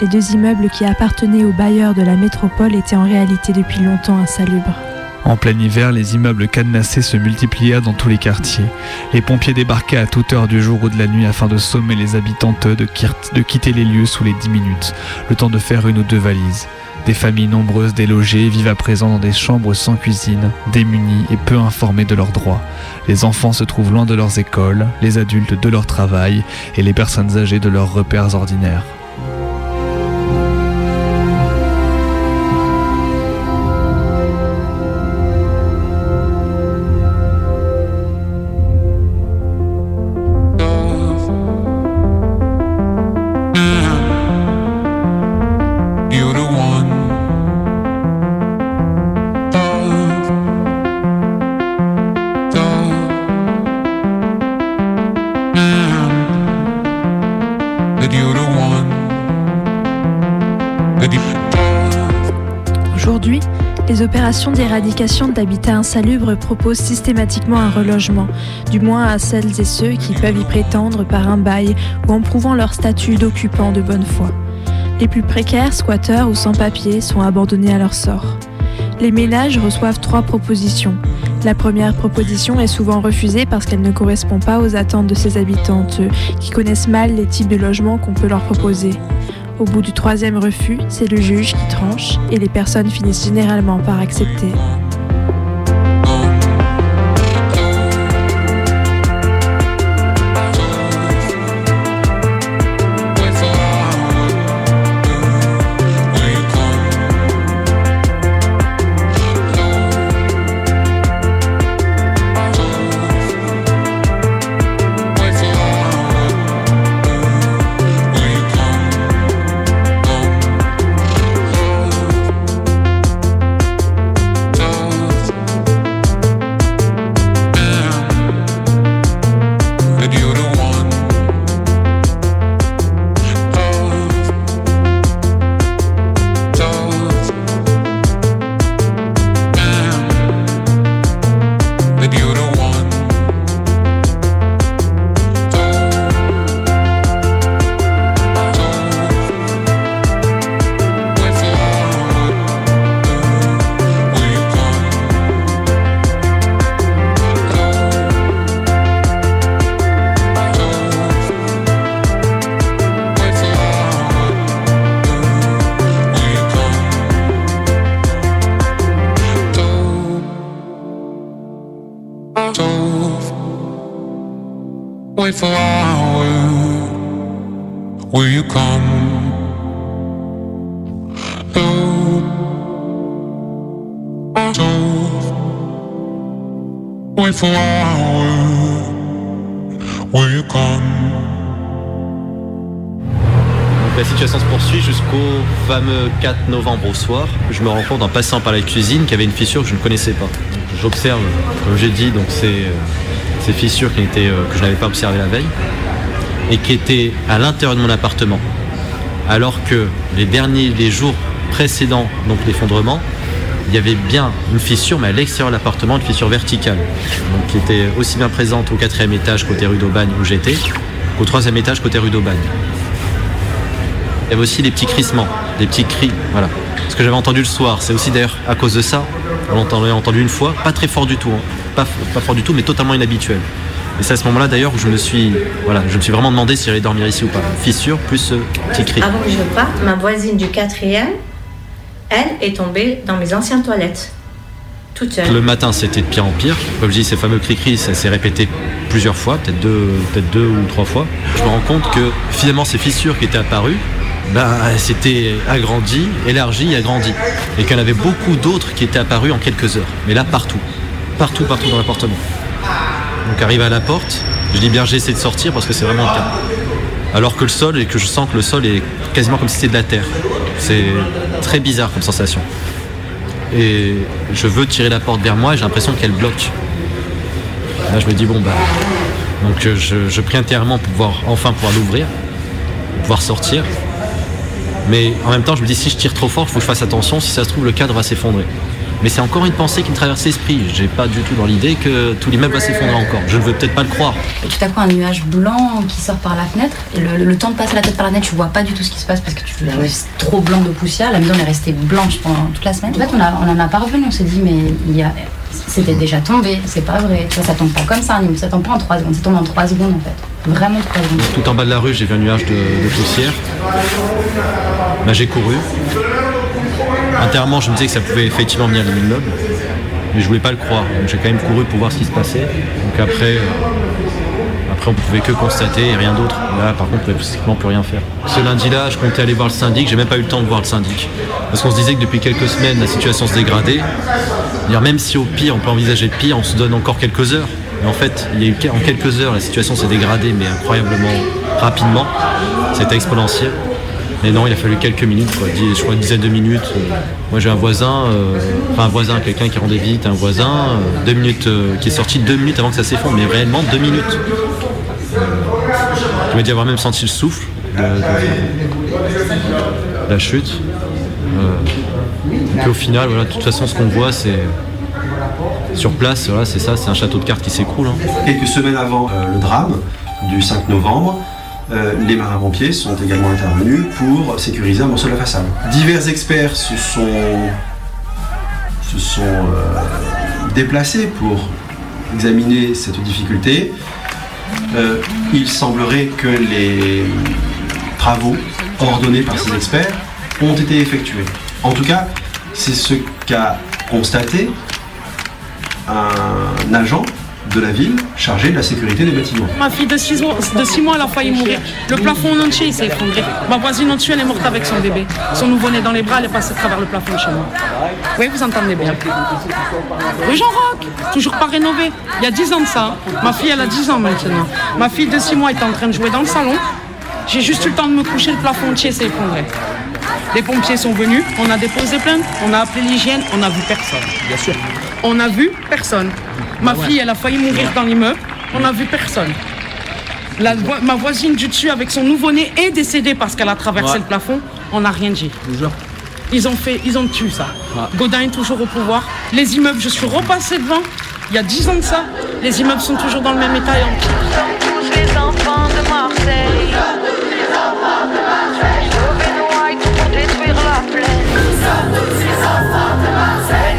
Les deux immeubles qui appartenaient aux bailleurs de la métropole étaient en réalité depuis longtemps insalubres. En plein hiver, les immeubles cadenassés se multiplièrent dans tous les quartiers. Les pompiers débarquaient à toute heure du jour ou de la nuit afin de sommer les habitantes de, de quitter les lieux sous les 10 minutes, le temps de faire une ou deux valises. Des familles nombreuses délogées vivent à présent dans des chambres sans cuisine, démunies et peu informées de leurs droits. Les enfants se trouvent loin de leurs écoles, les adultes de leur travail et les personnes âgées de leurs repères ordinaires. Opérations d'éradication d'habitats insalubres proposent systématiquement un relogement, du moins à celles et ceux qui peuvent y prétendre par un bail ou en prouvant leur statut d'occupant de bonne foi. Les plus précaires, squatteurs ou sans-papiers, sont abandonnés à leur sort. Les ménages reçoivent trois propositions. La première proposition est souvent refusée parce qu'elle ne correspond pas aux attentes de ses habitantes, qui connaissent mal les types de logements qu'on peut leur proposer. Au bout du troisième refus, c'est le juge qui tranche et les personnes finissent généralement par accepter. Fameux 4 novembre au soir. Je me rends compte en passant par la cuisine qu'il y avait une fissure que je ne connaissais pas. J'observe, comme j'ai dit, donc ces, euh, ces fissures qui étaient, euh, que je n'avais pas observées la veille et qui étaient à l'intérieur de mon appartement. Alors que les derniers, jours précédents, donc l'effondrement, il y avait bien une fissure, mais à l'extérieur de l'appartement, une fissure verticale, donc qui était aussi bien présente au quatrième étage côté rue d'Aubagne où j'étais, qu'au troisième étage côté rue d'Aubagne. Il y avait aussi des petits crissements, des petits cris, voilà. Ce que j'avais entendu le soir, c'est aussi d'ailleurs à cause de ça, on l'entendait entendu une fois, pas très fort du tout, hein. pas, pas fort du tout, mais totalement inhabituel. Et c'est à ce moment-là d'ailleurs où je me suis, voilà, je me suis vraiment demandé si j'allais dormir ici ou pas. Fissure plus ce petit cri. Avant que je parte, ma voisine du quatrième, elle est tombée dans mes anciennes toilettes. Toute seule. Le matin, c'était de pire en pire. Comme je dis, ces fameux cris-cris, ça s'est répété plusieurs fois, peut-être deux, peut-être deux ou trois fois. Je me rends compte que finalement, ces fissures qui étaient apparues, bah, c'était agrandi, élargi, agrandi. Et qu'il y en avait beaucoup d'autres qui étaient apparues en quelques heures. Mais là, partout. Partout, partout dans l'appartement. Donc, arrivé à la porte, je dis bien, j'essaie de sortir parce que c'est vraiment le cas. Alors que le sol, et que je sens que le sol est quasiment comme si c'était de la terre. C'est très bizarre comme sensation. Et je veux tirer la porte vers moi et j'ai l'impression qu'elle bloque. Là, je me dis, bon, bah. Donc, euh, je, je prie intérieurement pour pouvoir enfin pouvoir l'ouvrir, pouvoir sortir. Mais en même temps, je me dis, si je tire trop fort, il faut que je fasse attention. Si ça se trouve, le cadre va s'effondrer. Mais c'est encore une pensée qui me traverse l'esprit. J'ai pas du tout dans l'idée que tout l'immeuble va s'effondrer encore. Je ne veux peut-être pas le croire. Tout à coup, un nuage blanc qui sort par la fenêtre. Le, temps de passer la tête par la fenêtre, tu vois pas du tout ce qui se passe parce que tu c'est trop blanc de poussière. La maison est restée blanche pendant toute la semaine. En fait, on, a, on en a pas revenu. On s'est dit, mais il y a. C'était déjà tombé, c'est pas vrai. Ça tombe pas comme ça, ça tombe pas en 3 secondes, ça tombe en 3 secondes en fait. Vraiment 3 secondes. Tout en bas de la rue, j'ai vu un nuage de, poussière. Bah, j'ai couru. Intérieurement, je me disais que ça pouvait effectivement venir de l'immeuble, mais je voulais pas le croire. J'ai quand même couru pour voir ce qui se passait. Donc après, euh, après on pouvait que constater et rien d'autre. Là, par contre, on pouvait pratiquement plus rien faire. Ce lundi-là, je comptais aller voir le syndic. J'ai même pas eu le temps de voir le syndic parce qu'on se disait que depuis quelques semaines, la situation se dégradait. Même si au pire, on peut envisager le pire, on se donne encore quelques heures. Mais en fait, il y a eu en quelques heures, la situation s'est dégradée, mais incroyablement rapidement. C'était exponentiel. Mais non, il a fallu quelques minutes, je crois une dizaine de minutes. Moi j'ai un voisin, euh, enfin un voisin, quelqu'un qui rendait visite, un voisin, euh, deux minutes, euh, qui est sorti deux minutes avant que ça s'effondre, mais réellement deux minutes. Euh, Je m'a dit avoir même senti le souffle de, la chute. Euh, et puis au final, voilà, de toute façon, ce qu'on voit, c'est sur place, voilà, c'est ça, c'est un château de cartes qui s'écroule. hein. Quelques semaines avant euh, le drame du 5 novembre, euh, les marins-pompiers sont également intervenus pour sécuriser un morceau de la façade. Divers experts se sont, se sont euh, déplacés pour examiner cette difficulté. Euh, il semblerait que les travaux ordonnés par ces experts ont été effectués. En tout cas, c'est ce qu'a constaté un agent de la ville chargé de la sécurité des bâtiments. Ma fille de 6 mois, de six mois, elle a failli mourir. Le plafond en entier il s'est effondré. Ma voisine au-dessus, elle est morte avec son bébé. Son nouveau-né dans les bras, elle est passée à travers le plafond chez moi. Oui, vous entendez bien. Rue Jean Roch, toujours pas rénové. Il y a 10 ans de ça. Ma fille, elle a 10 ans maintenant. Ma fille de 6 mois était en train de jouer dans le salon. J'ai juste eu le temps de me coucher, le plafond entier s'est effondré. Les pompiers sont venus, on a déposé plainte, on a appelé l'hygiène, on n'a vu personne. Bien sûr. On n'a vu personne. Ma fille, elle a failli mourir dans l'immeuble, on n'a vu personne. La vo- ma voisine du dessus avec son nouveau-né est décédée parce qu'elle a traversé Ouais. le plafond, on n'a rien dit. Ils ont fait, ils ont tué ça. Godin est toujours au pouvoir. Les immeubles, je suis repassée devant. Il y a 10 ans de ça. Les immeubles sont toujours dans le même état et en pire. tous les enfants de Marseille. Levez-nous high pour détruire la plaine. Nous sommes tous les enfants de Marseille.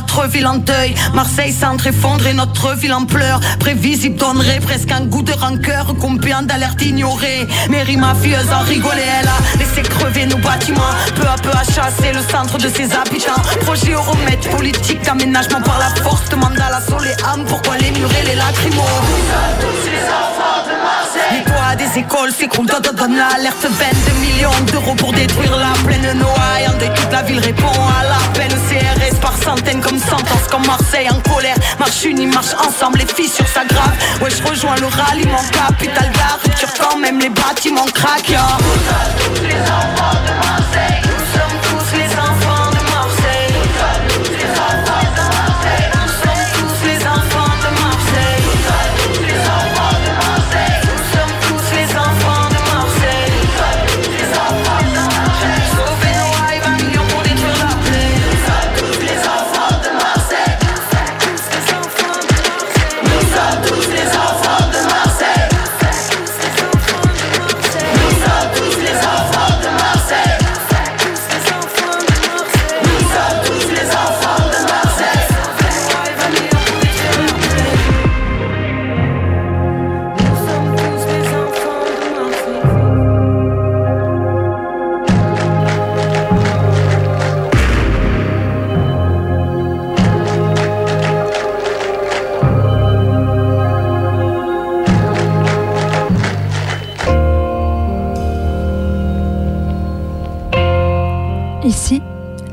Notre ville en deuil. Marseille centre effondré, notre ville en pleurs. Prévisible donnerait presque un goût de rancœur. Combien d'alertes ignorées. Mairie mafieuse en rigolait, elle a laissé crever nos bâtiments. Peu à peu à chasser le centre de ses habitants. Projet euromètre, politique d'aménagement par la force. Demande à l'assaut les âmes, pourquoi les murs les lacrymos. tous les. Les toits des écoles s'écroulent, donne, donne l'alerte. 22 millions d'euros pour détruire la plaine noire. Et toute la ville répond à l'appel CRS par centaines comme sentence Comme Marseille en colère, marche unie, marche ensemble Les fissures s'aggravent, ouais je rejoins le ralliement Capital d'art, rupture quand même les bâtiments craquent yeah. les enfants de Marseille.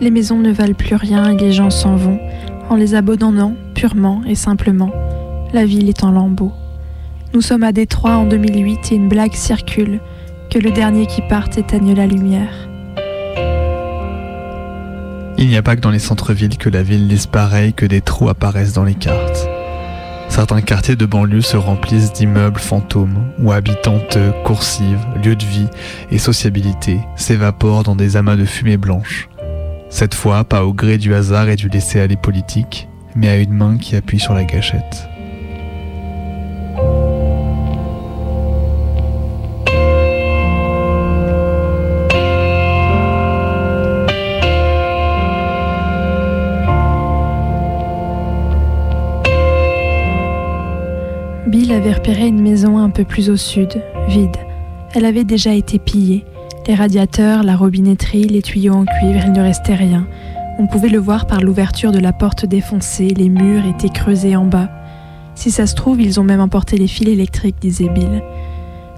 Les maisons ne valent plus rien et les gens s'en vont, en les abandonnant purement et simplement. La ville est en lambeaux. Nous sommes à Détroit en 2008 et une blague circule que le dernier qui parte éteigne la lumière. Il n'y a pas que dans les centres-villes que la ville pareil que des trous apparaissent dans les cartes. Certains quartiers de banlieue se remplissent d'immeubles fantômes où habitantes coursives, lieux de vie et sociabilité s'évaporent dans des amas de fumée blanche. Cette fois, pas au gré du hasard et du laisser-aller politique, mais à une main qui appuie sur la gâchette. Bill avait repéré une maison un peu plus au sud, vide. Elle avait déjà été pillée. Les radiateurs, la robinetterie, les tuyaux en cuivre, il ne restait rien. On pouvait le voir par l'ouverture de la porte défoncée, les murs étaient creusés en bas. Si ça se trouve, ils ont même emporté les fils électriques, disait Bill.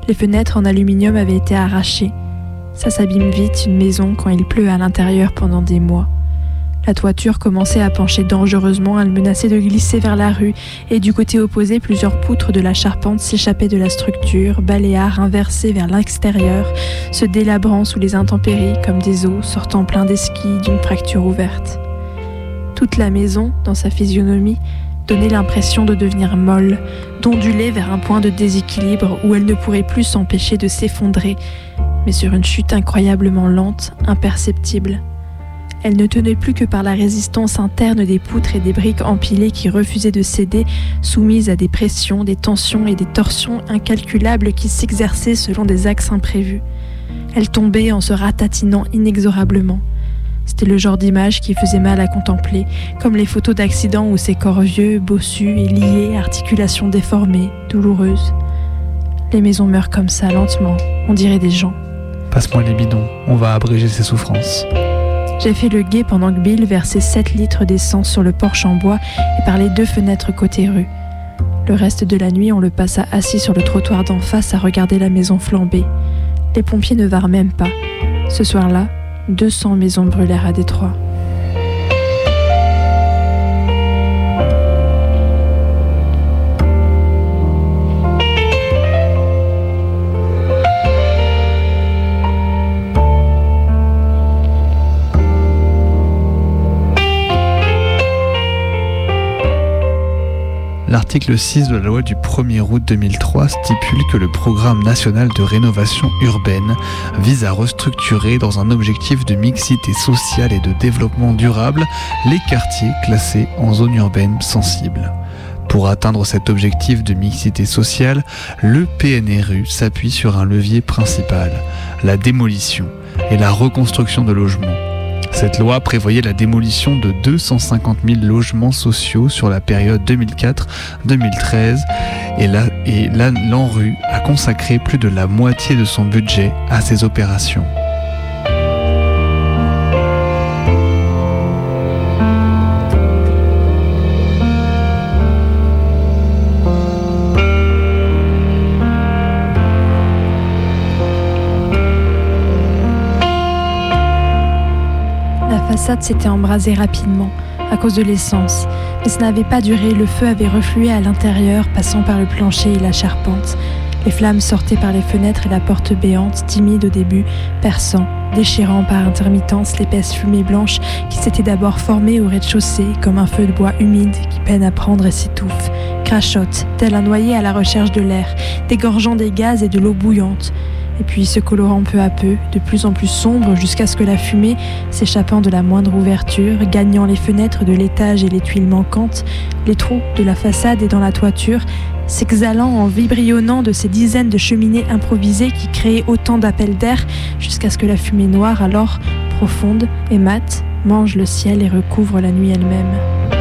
Les fenêtres en aluminium avaient été arrachées. Ça s'abîme vite, une maison, quand il pleut à l'intérieur pendant des mois. La toiture commençait à pencher dangereusement, elle menaçait de glisser vers la rue, et du côté opposé, plusieurs poutres de la charpente s'échappaient de la structure, baléares inversées vers l'extérieur, se délabrant sous les intempéries comme des os sortant plein d'esquilles d'une fracture ouverte. Toute la maison, dans sa physionomie, donnait l'impression de devenir molle, d'onduler vers un point de déséquilibre où elle ne pourrait plus s'empêcher de s'effondrer, mais sur une chute incroyablement lente, imperceptible. Elle ne tenait plus que par la résistance interne des poutres et des briques empilées qui refusaient de céder, soumises à des pressions, des tensions et des torsions incalculables qui s'exerçaient selon des axes imprévus. Elle tombait en se ratatinant inexorablement. C'était le genre d'image qui faisait mal à contempler, comme les photos d'accidents où ces corps vieux, bossus et liés, articulations déformées, douloureuses. Les maisons meurent comme ça, lentement, on dirait des gens. Passe-moi les bidons, on va abréger ses souffrances. J'ai fait le guet pendant que Bill versait 7 litres d'essence sur le porche en bois et par les deux fenêtres côté rue. Le reste de la nuit, on le passa assis sur le trottoir d'en face à regarder la maison flamber. Les pompiers ne vinrent même pas. Ce soir-là, 200 maisons brûlèrent à Détroit. L'article 6 de la loi du 1er août 2003 stipule que le programme national de rénovation urbaine vise à restructurer dans un objectif de mixité sociale et de développement durable les quartiers classés en zone urbaine sensible. Pour atteindre cet objectif de mixité sociale, le PNRU s'appuie sur un levier principal, la démolition et la reconstruction de logements. Cette loi prévoyait la démolition de 250 000 logements sociaux sur la période 2004-2013 et l'ANRU a consacré plus de la moitié de son budget à ces opérations. Façade s'était embrasée rapidement à cause de l'essence, mais ça n'avait pas duré, le feu avait reflué à l'intérieur, passant par le plancher et la charpente. Les flammes sortaient par les fenêtres et la porte béante, timide au début, perçant, déchirant par intermittence l'épaisse fumée blanche qui s'était d'abord formée au rez-de-chaussée comme un feu de bois humide qui peine à prendre et s'étouffe, crachote, tel un noyé à la recherche de l'air, dégorgeant des gaz et de l'eau bouillante et puis se colorant peu à peu, de plus en plus sombre jusqu'à ce que la fumée, s'échappant de la moindre ouverture, gagnant les fenêtres de l'étage et les tuiles manquantes, les trous de la façade et dans la toiture, s'exhalant en vibrionnant de ces dizaines de cheminées improvisées qui créaient autant d'appels d'air jusqu'à ce que la fumée noire, alors profonde et mate, mange le ciel et recouvre la nuit elle-même.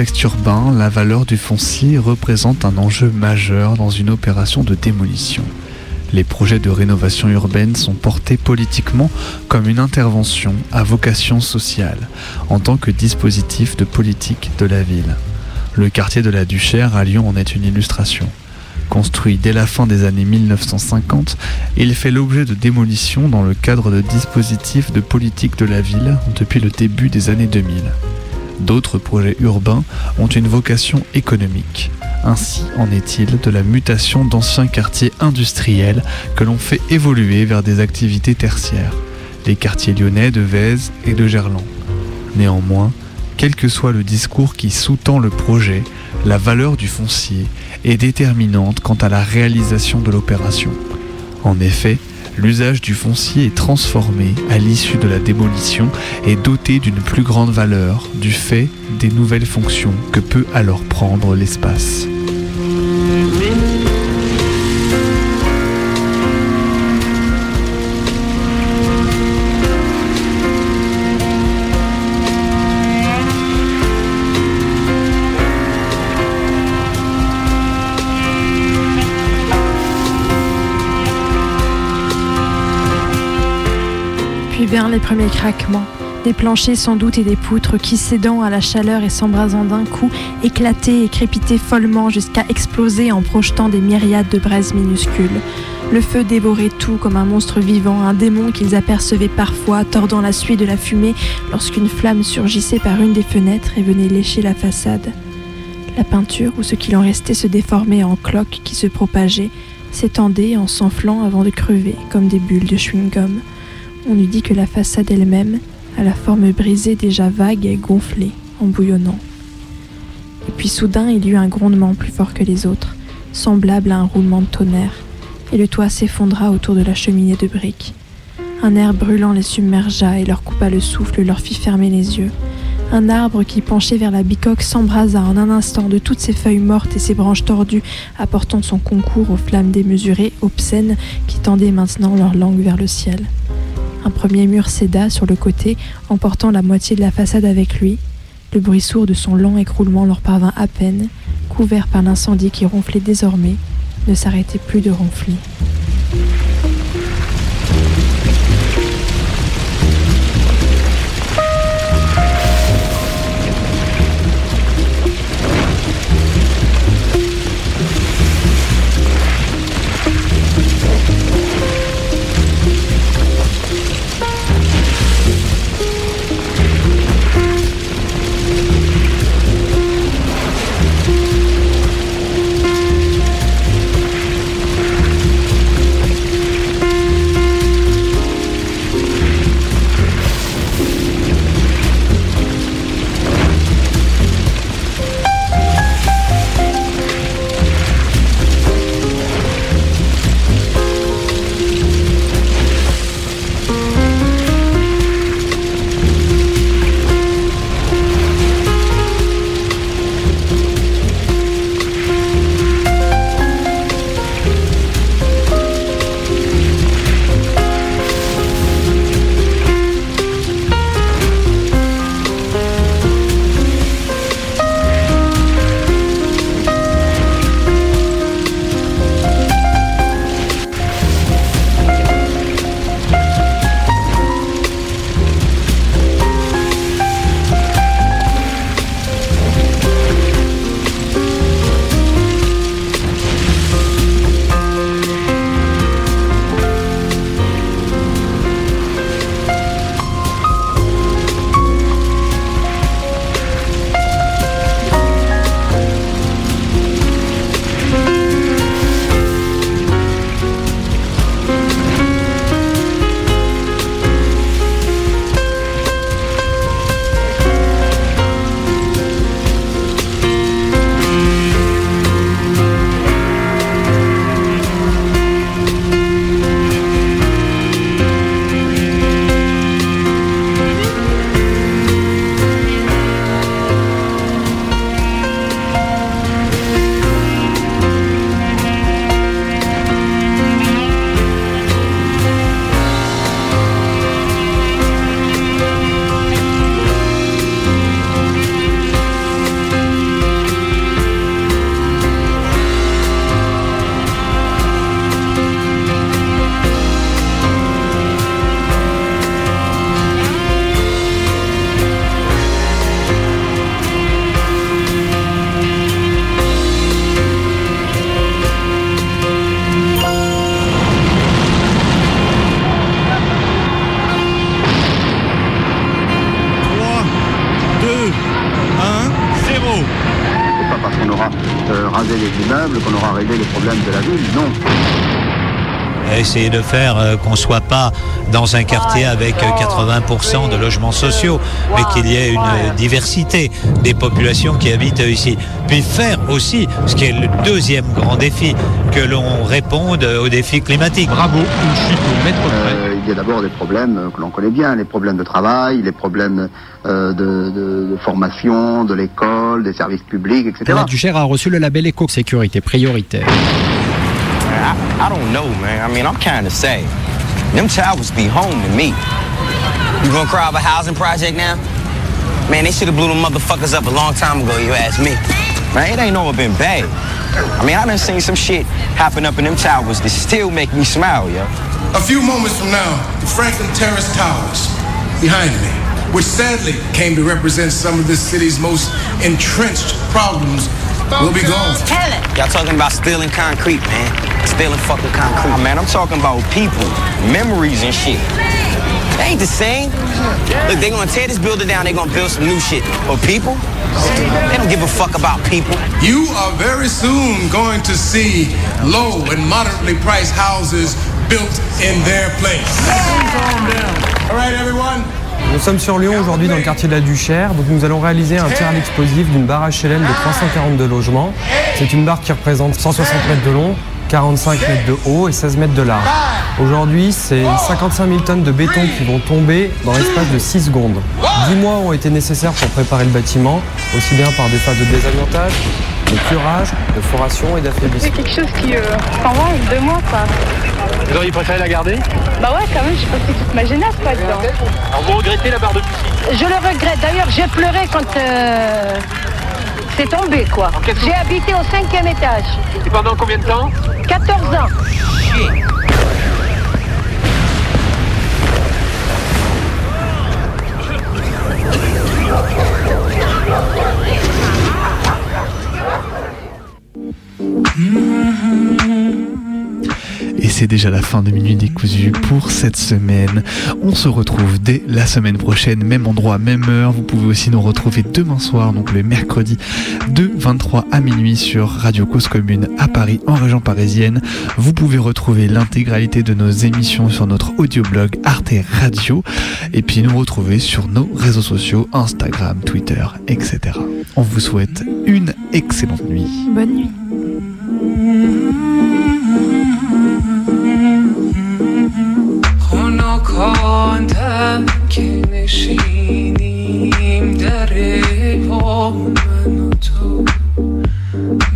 Contexte urbain, la valeur du foncier représente un enjeu majeur dans une opération de démolition. Les projets de rénovation urbaine sont portés politiquement comme une intervention à vocation sociale, en tant que dispositif de politique de la ville. Le quartier de la Duchère à Lyon en est une illustration. Construit dès la fin des années 1950, il fait l'objet de démolition dans le cadre de dispositifs de politique de la ville depuis le début des années 2000. D'autres projets urbains ont une vocation économique. Ainsi en est-il de la mutation d'anciens quartiers industriels que l'on fait évoluer vers des activités tertiaires, les quartiers lyonnais de Vèze et de Gerland. Néanmoins, quel que soit le discours qui sous-tend le projet, la valeur du foncier est déterminante quant à la réalisation de l'opération. En effet, l'usage du foncier est transformé à l'issue de la démolition et doté d'une plus grande valeur du fait des nouvelles fonctions que peut alors prendre l'espace. Les premiers craquements. Des planchers sans doute et des poutres qui, cédant à la chaleur et s'embrasant d'un coup, éclataient et crépitaient follement jusqu'à exploser en projetant des myriades de braises minuscules. Le feu dévorait tout comme un monstre vivant, un démon qu'ils apercevaient parfois tordant la suie de la fumée lorsqu'une flamme surgissait par une des fenêtres et venait lécher la façade. La peinture, ou ce qu'il en restait, se déformait en cloques qui se propageaient, s'étendaient en s'enflant avant de crever comme des bulles de chewing-gum. On eût dit que la façade elle-même, à la forme brisée déjà vague et gonflée, en bouillonnant. Et puis soudain il y eut un grondement plus fort que les autres, semblable à un roulement de tonnerre, et le toit s'effondra autour de la cheminée de briques. Un air brûlant les submergea et leur coupa le souffle, leur fit fermer les yeux. Un arbre qui penchait vers la bicoque s'embrasa en un instant de toutes ses feuilles mortes et ses branches tordues, apportant son concours aux flammes démesurées, obscènes, qui tendaient maintenant leur langue vers le ciel. Un premier mur céda sur le côté, emportant la moitié de la façade avec lui. Le bruit sourd de son lent écroulement leur parvint à peine, couvert par l'incendie qui ronflait désormais, ne s'arrêtait plus de ronfler. Essayer de faire euh, qu'on soit pas dans un quartier avec euh, 80% de logements sociaux, mais qu'il y ait une euh, diversité des populations qui habitent ici. Puis faire aussi, ce qui est le deuxième grand défi, que l'on réponde aux défis climatiques. Bravo, une chute au mètre Euh, il y a d'abord des problèmes euh, que l'on connaît bien, les problèmes de travail, les problèmes euh, de, de- de formation, de l'école, des services publics, etc. La Duchère a reçu le label éco-sécurité prioritaire. I, I don't know, man. I mean, I'm kind of sad. Them towers be home to me. You gonna cry about housing project now? Man, they should have blew them motherfuckers up a long time ago, you ask me. Man, it ain't never been bad. I mean, I done seen some shit happen up in them towers that still make me smile, yo. A few moments from now, the Franklin Terrace Towers, behind me, which sadly came to represent some of this city's most entrenched problems, will be gone. Y'all talking about stealing concrete, man. Stealing fucking concrete. man, I'm talking about people, memories and shit. They ain't the same. Look, they gonna tear this building down, they gonna build some new shit. But people, they don't give a fuck about people. You are very soon going to see low and moderately priced houses built in their place. All right, everyone? Nous sommes sur Lyon aujourd'hui dans le quartier de la Duchère. Donc nous allons réaliser un tir à d'une barre HLM de 342 logements. C'est une barre qui représente 160 mètres de long, 45 mètres de haut et 16 mètres de large. Aujourd'hui, c'est 55 000 tonnes de béton qui vont tomber dans l'espace de 6 secondes. 10 mois ont été nécessaires pour préparer le bâtiment, aussi bien par des phases de désamiantage, de curage, de foration et C'est d'affaiblissement. quelque chose qui euh, s'envoie en deux mois, quoi. Vous auriez préféré la garder? Bah ouais, quand même, j'ai passé toute ma jeunesse, quoi, dedans. Alors vous regrettez la barre de piscine Je le regrette. D'ailleurs, j'ai pleuré quand euh, c'est tombé, quoi. J'ai habité au cinquième étage. Et pendant combien de temps? 14 ans. Déjà la fin de Minuit décousu pour cette semaine. On se retrouve dès la semaine prochaine, même endroit, même heure. Vous pouvez aussi nous retrouver demain soir, donc le mercredi, de 23 à minuit sur Radio Cause Commune à Paris, en région parisienne. Vous pouvez retrouver l'intégralité de nos émissions sur notre audioblog Arte Radio. Et puis nous retrouver sur nos réseaux sociaux, Instagram, Twitter, etc. On vous souhaite une excellente nuit. Bonne nuit. خنکاندم که نشینیم در پا من و تو.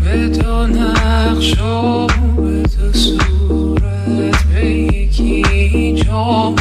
به دو نقش و به دو صورت به یکی جا.